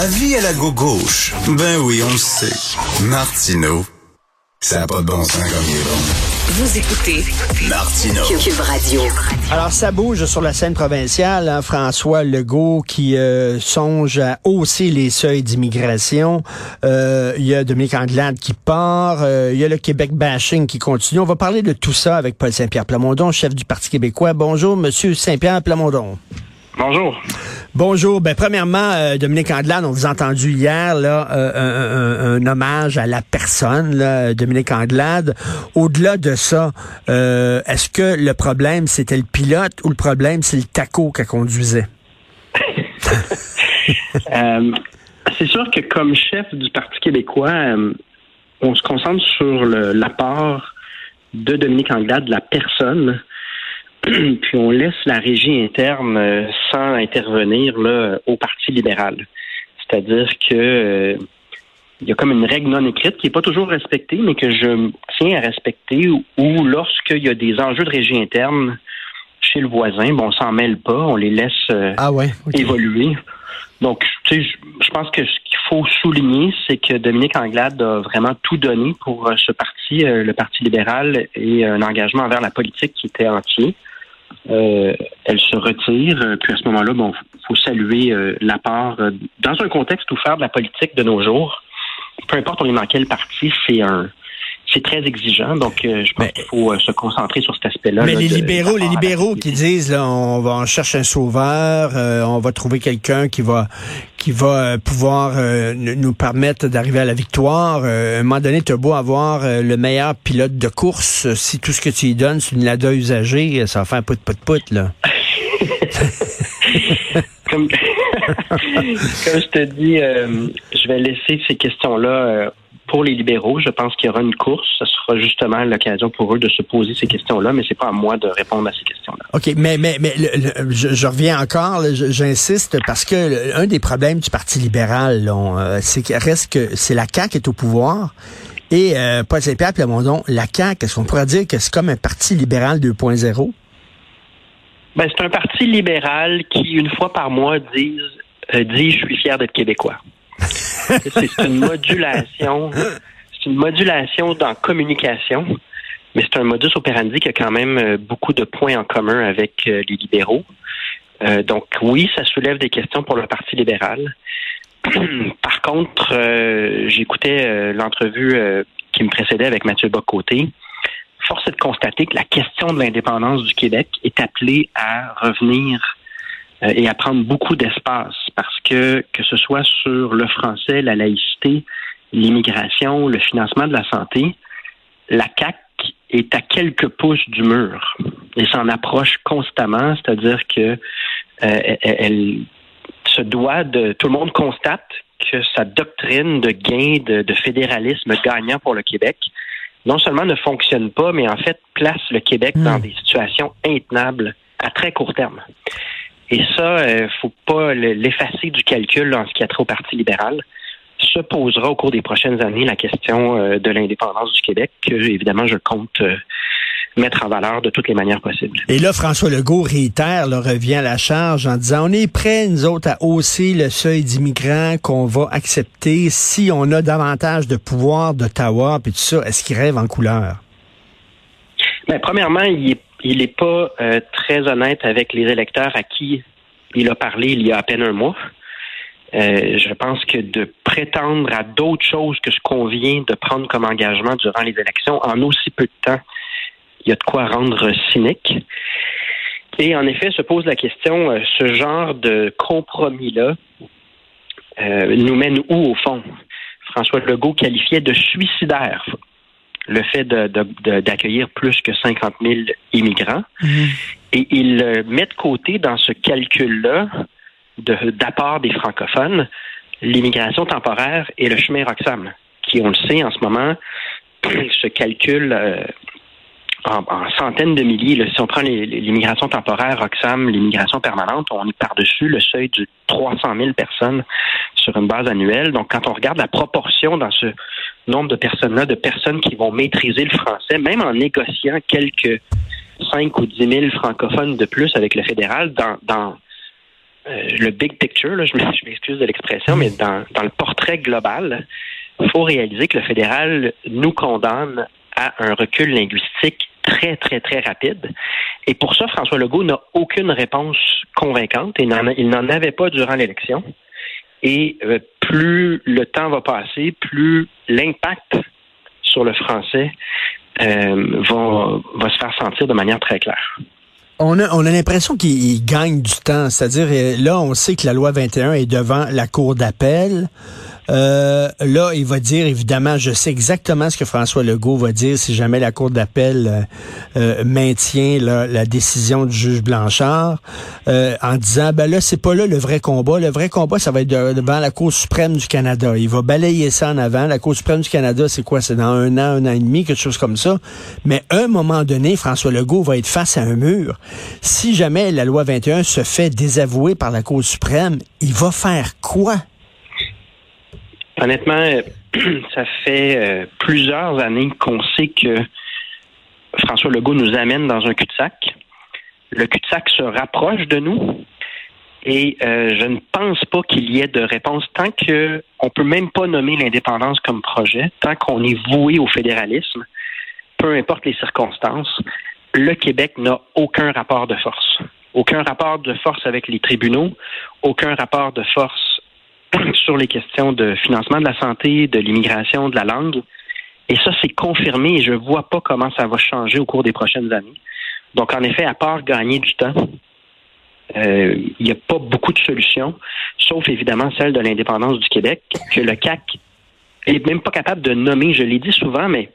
Avis à la gauche. Ben oui, on le sait. Martineau, ça n'a pas de bon sens comme il est bon. Vous écoutez. Cube Radio. Alors, ça bouge sur la scène provinciale. hein, François Legault qui euh, songe à hausser les seuils d'immigration. Euh, Il y a Dominique Anglade qui part. Euh, Il y a le Québec bashing qui continue. On va parler de tout ça avec Paul Saint-Pierre Plamondon, chef du Parti québécois. Bonjour, Monsieur Saint-Pierre Plamondon. Bonjour. Bonjour. Ben, premièrement, euh, Dominique Anglade, on vous a entendu hier euh, un, hommage à la personne, là, Dominique Anglade. Au-delà de ça, euh, est-ce que le problème, c'était le pilote ou le problème, c'est le taco qu'elle conduisait? C'est sûr que comme chef du Parti québécois, on se concentre sur l'apport de Dominique Anglade, de la personne, puis on laisse la régie interne euh, sans intervenir là, au Parti libéral. C'est-à-dire que euh, il y a comme une règle non écrite qui n'est pas toujours respectée, mais que je tiens à respecter, où, lorsqu'il y a des enjeux de régie interne chez le voisin, bon, on s'en mêle pas, on les laisse euh, Ah ouais? évoluer. Donc, tu sais, je, pense que ce qu'il faut souligner, c'est que Dominique Anglade a vraiment tout donné pour euh, ce parti, euh, le Parti libéral, et un engagement envers la politique qui était entier. Euh, elle se retire, euh, puis à ce moment-là, bon, faut saluer euh, l'apport euh, dans un contexte où faire de la politique de nos jours, peu importe on est dans quel parti, c'est un c'est très exigeant. Donc, euh, je pense qu'il faut euh, se concentrer sur cet aspect-là. Mais là, les de- libéraux, les libéraux qui disent là, on va on cherche un sauveur, euh, on va trouver quelqu'un qui va qui va euh, pouvoir euh, nous permettre d'arriver à la victoire. Euh, à un moment donné, tu as beau avoir le meilleur pilote de course, si tout ce que tu lui donnes, c'est une Lada usagée, ça va faire pout pout pout là. comme, comme je te dis, euh, je vais laisser ces questions-là euh, pour les libéraux. Je pense qu'il y aura une course. Ce sera justement l'occasion pour eux de se poser ces questions-là, mais c'est pas à moi de répondre à ces questions-là. OK, mais mais mais le- le- je, je reviens encore, j'insiste parce que le- un des problèmes du Parti libéral, euh, c'est qu'il reste que c'est la CAQ qui est au pouvoir. Et euh, Paul Saint-Pierre Plamondon, la CAQ, est-ce qu'on pourrait dire que c'est comme un parti libéral 2.0? Ben, c'est un parti libéral qui, une fois par mois, dit, euh, dit je suis fier d'être québécois. C'est une modulation. C'est une modulation dans communication, mais c'est un modus operandi qui a quand même euh, beaucoup de points en commun avec euh, les libéraux. Euh, donc oui, ça soulève des questions pour le Parti libéral. Par contre, j'écoutais l'entrevue qui me précédait avec Mathieu Bocoté. Force est de constater que la question de l'indépendance du Québec est appelée à revenir et à prendre beaucoup d'espace parce que que ce soit sur le français, la laïcité, l'immigration, le financement de la santé, la CAC est à quelques pouces du mur et s'en approche constamment, c'est-à-dire que euh, elle, elle se doit de tout le monde constate que sa doctrine de gain de, de fédéralisme gagnant pour le Québec non seulement ne fonctionne pas, mais en fait place le Québec Hmm. dans des situations intenables à très court terme. Et ça, euh, faut pas le- l'effacer du calcul en ce qui a trait au Parti libéral. Se posera au cours des prochaines années la question euh, de l'indépendance du Québec, que évidemment je compte euh, mettre en valeur de toutes les manières possibles. Et là, François Legault réitère, là, revient à la charge en disant, on est prêts, nous autres, à hausser le seuil d'immigrants qu'on va accepter si on a davantage de pouvoir d'Ottawa, puis tout ça. Est-ce qu'il rêve en couleur? Ben, premièrement, il est, il est pas euh, très honnête avec les électeurs à qui il a parlé il y a à peine un mois. Euh, je pense que de prétendre à d'autres choses que ce qu'on vient de prendre comme engagement durant les élections en aussi peu de temps, il y a de quoi rendre cynique. Et en effet, se pose la question, euh, ce genre de compromis-là euh, nous mène où au fond? François Legault qualifiait de suicidaire le fait d'accueillir plus que 50 000 immigrants. Et il euh, met de côté dans ce calcul-là de- d'apport des francophones l'immigration temporaire et le chemin Roxham, qui, on le sait, en ce moment, se calcule euh, en, en centaines de milliers. là. Si on prend l'immigration temporaire, Roxham, l'immigration permanente, on est par-dessus le seuil de 300 000 personnes sur une base annuelle. Donc, quand on regarde la proportion dans ce nombre de personnes-là, de personnes qui vont maîtriser le français, même en négociant quelques 5 ou 10 000 francophones de plus avec le fédéral, dans, dans le big picture, là, je m'excuse de l'expression, mais dans, dans le portrait global, il faut réaliser que le fédéral nous condamne à un recul linguistique très, très, très rapide. Et pour ça, François Legault n'a aucune réponse convaincante et il n'en avait pas durant l'élection. Et euh, plus le temps va passer, plus l'impact sur le français euh, va, va se faire sentir de manière très claire. On a, on a l'impression qu'il gagne du temps. C'est-à-dire, euh, là, on sait que la loi 21 est devant la Cour d'appel. Euh, là, il va dire, évidemment, je sais exactement ce que François Legault va dire si jamais la Cour d'appel euh, euh, maintient la décision du juge Blanchard, en disant, ben là, c'est pas là le vrai combat. Le vrai combat, ça va être devant la Cour suprême du Canada. Il va balayer ça en avant. La Cour suprême du Canada, c'est quoi? C'est dans un an, un an et demi, quelque chose comme ça. Mais à un moment donné, François Legault va être face à un mur. Si jamais la loi 21 se fait désavouer par la Cour suprême, il va faire quoi? Honnêtement, ça fait euh, plusieurs années qu'on sait que François Legault nous amène dans un cul-de-sac. Le cul-de-sac se rapproche de nous et euh, je ne pense pas qu'il y ait de réponse tant que on peut même pas nommer l'indépendance comme projet, tant qu'on est voué au fédéralisme, peu importe les circonstances. Le Québec n'a aucun rapport de force. Aucun rapport de force avec les tribunaux, aucun rapport de force sur les questions de financement de la santé, de l'immigration, de la langue. Et ça, c'est confirmé et je ne vois pas comment ça va changer au cours des prochaines années. Donc, en effet, à part gagner du temps, euh, il n'y a pas beaucoup de solutions, sauf évidemment celle de l'indépendance du Québec, que le CAC est même pas capable de nommer. Je l'ai dit souvent, mais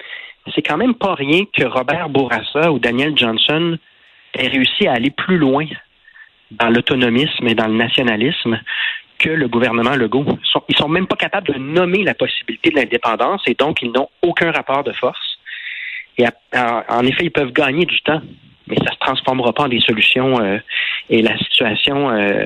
c'est quand même pas rien que Robert Bourassa ou Daniel Johnson aient réussi à aller plus loin dans l'autonomisme et dans le nationalisme que le gouvernement Legault. Ils sont, sont même pas capables de nommer la possibilité de l'indépendance et donc ils n'ont aucun rapport de force. Et en effet, ils peuvent gagner du temps, mais ça se transformera pas en des solutions euh, et la situation euh,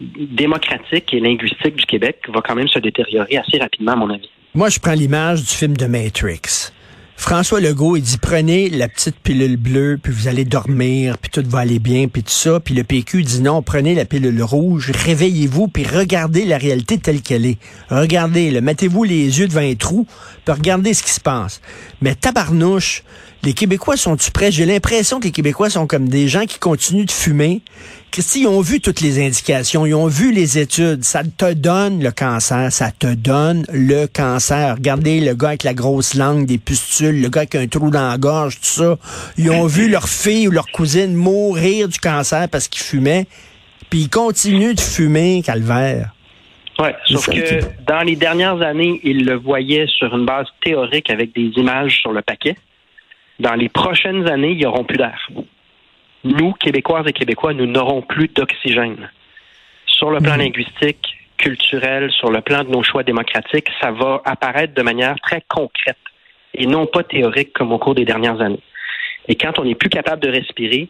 démocratique et linguistique du Québec va quand même se détériorer assez rapidement, à mon avis. Moi, je prends l'image du film de Matrix. François Legault, il dit prenez la petite pilule bleue, puis vous allez dormir, puis tout va aller bien, puis tout ça. Puis le PQ dit non, prenez la pilule rouge, réveillez-vous, puis regardez la réalité telle qu'elle est. Regardez, mettez-vous les yeux devant un trou, puis regardez ce qui se passe. Mais tabarnouche, les Québécois sont-ils prêts? J'ai l'impression que les Québécois sont comme des gens qui continuent de fumer. Christy, ils ont vu toutes les indications, ils ont vu les études. Ça te donne le cancer, ça te donne le cancer. Regardez le gars avec la grosse langue, des pustules, le gars avec un trou dans la gorge, tout ça. Ils ont vu leur fille ou leur cousine mourir du cancer parce qu'ils fumaient. Puis ils continuent de fumer, calvaire. Oui, sauf que dans les dernières années, ils le voyaient sur une base théorique avec des images sur le paquet dans les prochaines années, il n'y aura plus d'air. Nous, Québécoises et Québécois, nous n'aurons plus d'oxygène. Sur le plan mhm. linguistique, culturel, sur le plan de nos choix démocratiques, ça va apparaître de manière très concrète et non pas théorique comme au cours des dernières années. Et quand on n'est plus capable de respirer,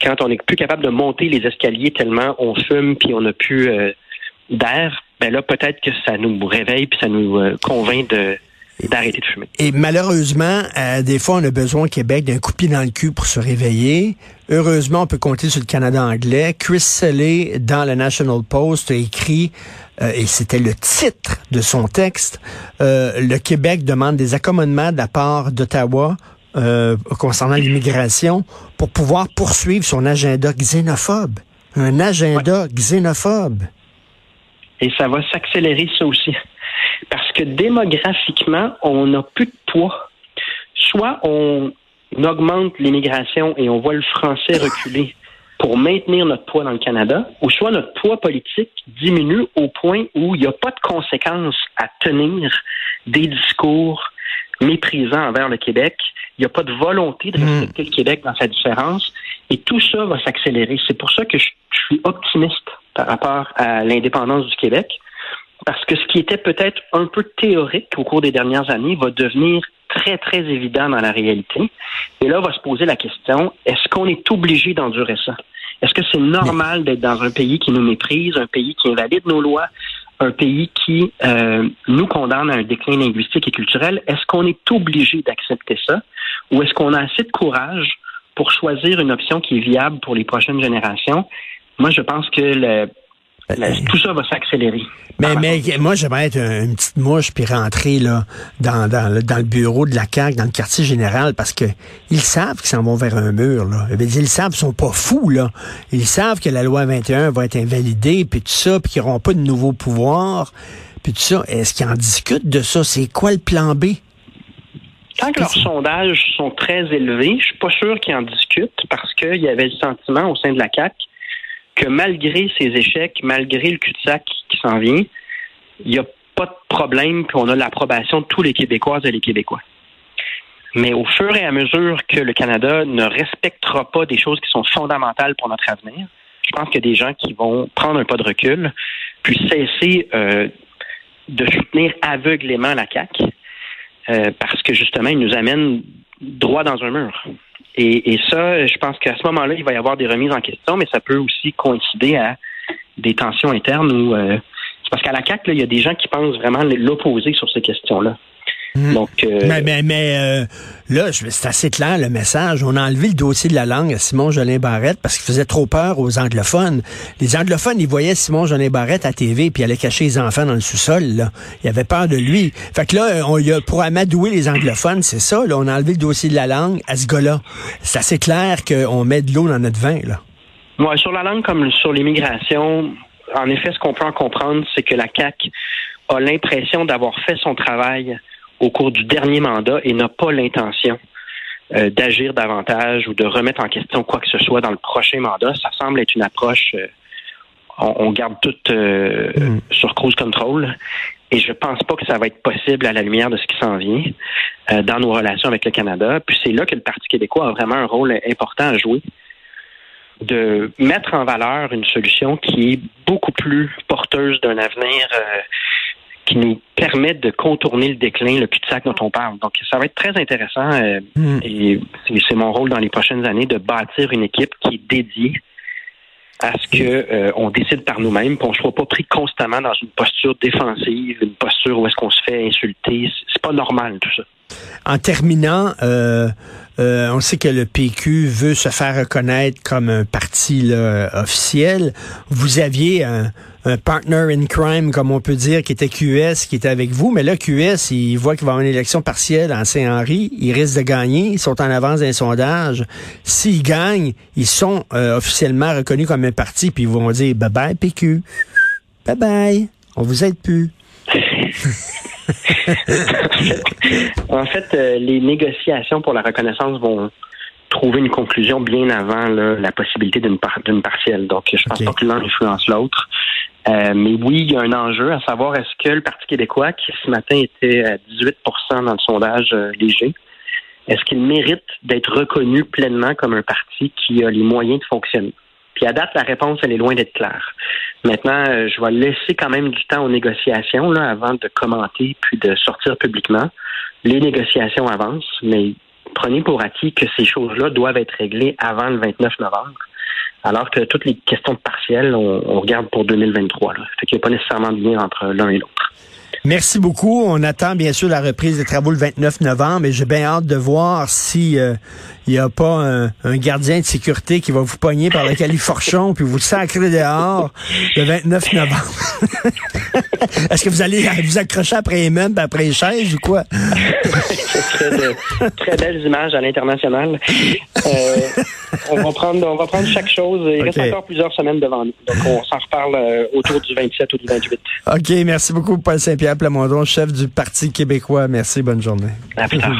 quand on n'est plus capable de monter les escaliers tellement on fume puis on n'a plus euh, d'air, ben là peut-être que ça nous réveille puis ça nous euh, convainc de d'arrêter de fumer. Et malheureusement, euh, des fois, on a besoin au Québec d'un coup de pied dans le cul pour se réveiller. Heureusement, on peut compter sur le Canada anglais. Chris Selley, dans le National Post, a écrit, euh, et c'était le titre de son texte, euh, le Québec demande des accommodements de la part d'Ottawa concernant l'immigration pour pouvoir poursuivre son agenda xénophobe. Un agenda xénophobe. Et ça va s'accélérer, ça aussi parce que démographiquement, on n'a plus de poids. Soit on augmente l'immigration et on voit le français reculer pour maintenir notre poids dans le Canada, ou soit notre poids politique diminue au point où il n'y a pas de conséquences à tenir des discours méprisants envers le Québec. Il n'y a pas de volonté de hmm. respecter le Québec dans sa différence. Et tout ça va s'accélérer. C'est pour ça que je suis optimiste par rapport à l'indépendance du Québec parce que ce qui était peut-être un peu théorique au cours des dernières années va devenir très, très évident dans la réalité. Et là, on va se poser la question, est-ce qu'on est obligé d'endurer ça? Est-ce que c'est normal d'être dans un pays qui nous méprise, un pays qui invalide nos lois, un pays qui euh, nous condamne à un déclin linguistique et culturel? Est-ce qu'on est obligé d'accepter ça? Ou est-ce qu'on a assez de courage pour choisir une option qui est viable pour les prochaines générations? Moi, je pense que le, tout ça va s'accélérer. Mais, mais moi, j'aimerais être une petite mouche puis rentrer là dans, dans, le, dans le bureau de la CAQ, dans le quartier général, parce que ils savent qu'ils s'en vont vers un mur. Là. Ils savent, ils sont pas fous. là. Ils savent que la loi 21 va être invalidée, puis tout ça, puis qu'ils n'auront pas de nouveaux pouvoirs, puis tout ça. Est-ce qu'ils en discutent de ça? C'est quoi le plan B? Tant que leurs sondages sont très élevés, je suis pas sûr qu'ils en discutent parce qu'il y avait le sentiment au sein de la CAQ que malgré ces échecs, malgré le cul-de-sac qui s'en vient, il n'y a pas de problème, puis on a l'approbation de tous les Québécoises et les Québécois. Mais au fur et à mesure que le Canada ne respectera pas des choses qui sont fondamentales pour notre avenir, je pense qu'il y a des gens qui vont prendre un pas de recul, puis cesser euh, de soutenir aveuglément la CAQ, euh, parce que justement, ils nous amènent droit dans un mur. Et, ça, je pense qu'à ce moment-là, il va y avoir des remises en question, mais ça peut aussi coïncider à des tensions internes ou euh, parce qu'à la CAC, il y a des gens qui pensent vraiment l'opposé sur ces questions-là. Donc, euh, mais mais, mais euh, là, c'est assez clair le message. On a enlevé le dossier de la langue à Simon Jolin Barrette parce qu'il faisait trop peur aux anglophones. Les anglophones, ils voyaient Simon Jolin Barrette à TV puis allaient cacher les enfants dans le sous-sol. Ils avaient peur de lui. Fait que là, on y a, pour amadouer les anglophones, c'est ça. Là, on a enlevé le dossier de la langue à ce gars-là. C'est assez clair qu'on met de l'eau dans notre vin. Là. Ouais, sur la langue comme sur l'immigration, en effet, ce qu'on peut en comprendre, c'est que la CAC a l'impression d'avoir fait son travail au cours du dernier mandat et n'a pas l'intention euh, d'agir davantage ou de remettre en question quoi que ce soit dans le prochain mandat. Ça semble être une approche, euh, on, garde tout euh, mm. sur cruise control. Et je pense pas que ça va être possible à la lumière de ce qui s'en vient dans nos relations avec le Canada. Puis c'est là que le Parti québécois a vraiment un rôle important à jouer de mettre en valeur une solution qui est beaucoup plus porteuse d'un avenir qui nous permettent de contourner le déclin, le cul-de-sac dont on parle. Donc, ça va être très intéressant euh, hmm. et c'est mon rôle dans les prochaines années de bâtir une équipe qui est dédiée à ce que euh, on décide par nous-mêmes, qu'on ne soit pas pris constamment dans une posture défensive, une posture où est-ce qu'on se fait insulter. C'est pas normal tout ça. En terminant, euh, euh, on sait que le PQ veut se faire reconnaître comme un parti officiel. Vous aviez un, partner in crime, comme on peut dire, qui était QS, qui était avec vous, mais là, QS, il voit qu'il va avoir une élection partielle en Saint-Henri. Ils risquent de gagner. Ils sont en avance d'un sondage. S'ils gagnent, ils sont euh, officiellement reconnus comme un parti, puis ils vont dire bye-bye, PQ. Bye-bye. On vous aide plus. en fait, euh, les négociations pour la reconnaissance vont trouver une conclusion bien avant la possibilité d'une partielle. Donc, je pense pas que l'un influence l'autre. Euh, mais oui, il y a un enjeu à savoir est-ce que le Parti québécois, qui ce matin était à 18% dans le sondage euh, léger, est-ce qu'il mérite d'être reconnu pleinement comme un parti qui a les moyens de fonctionner? Puis à date, la réponse, elle est loin d'être claire. Maintenant, euh, je vais laisser quand même du temps aux négociations là, avant de commenter puis de sortir publiquement. Les négociations avancent, mais prenez pour acquis que ces choses-là doivent être réglées avant le 29 novembre. Alors que toutes les questions de partiel, on, regarde pour 2023. Là. Fait qu'il n'y a pas nécessairement de lien entre l'un et l'autre. Merci beaucoup. On attend bien sûr la reprise des travaux le 29 novembre et j'ai bien hâte de voir si euh, il n'y a pas un, gardien de sécurité qui va vous pogner par le califorchon puis vous sacrer dehors le 29 novembre. Est-ce que vous allez vous accrocher après les meubles, après les chaises ou quoi? Ce serait de très belles images à l'international. Euh, on, va prendre, on va prendre chaque chose. Il reste encore plusieurs semaines devant nous. Donc, on s'en reparle euh, autour du 27 ou du 28. OK. Merci beaucoup, Paul Saint-Pierre Plamondon, chef du Parti québécois. Merci. Bonne journée. À plus tard.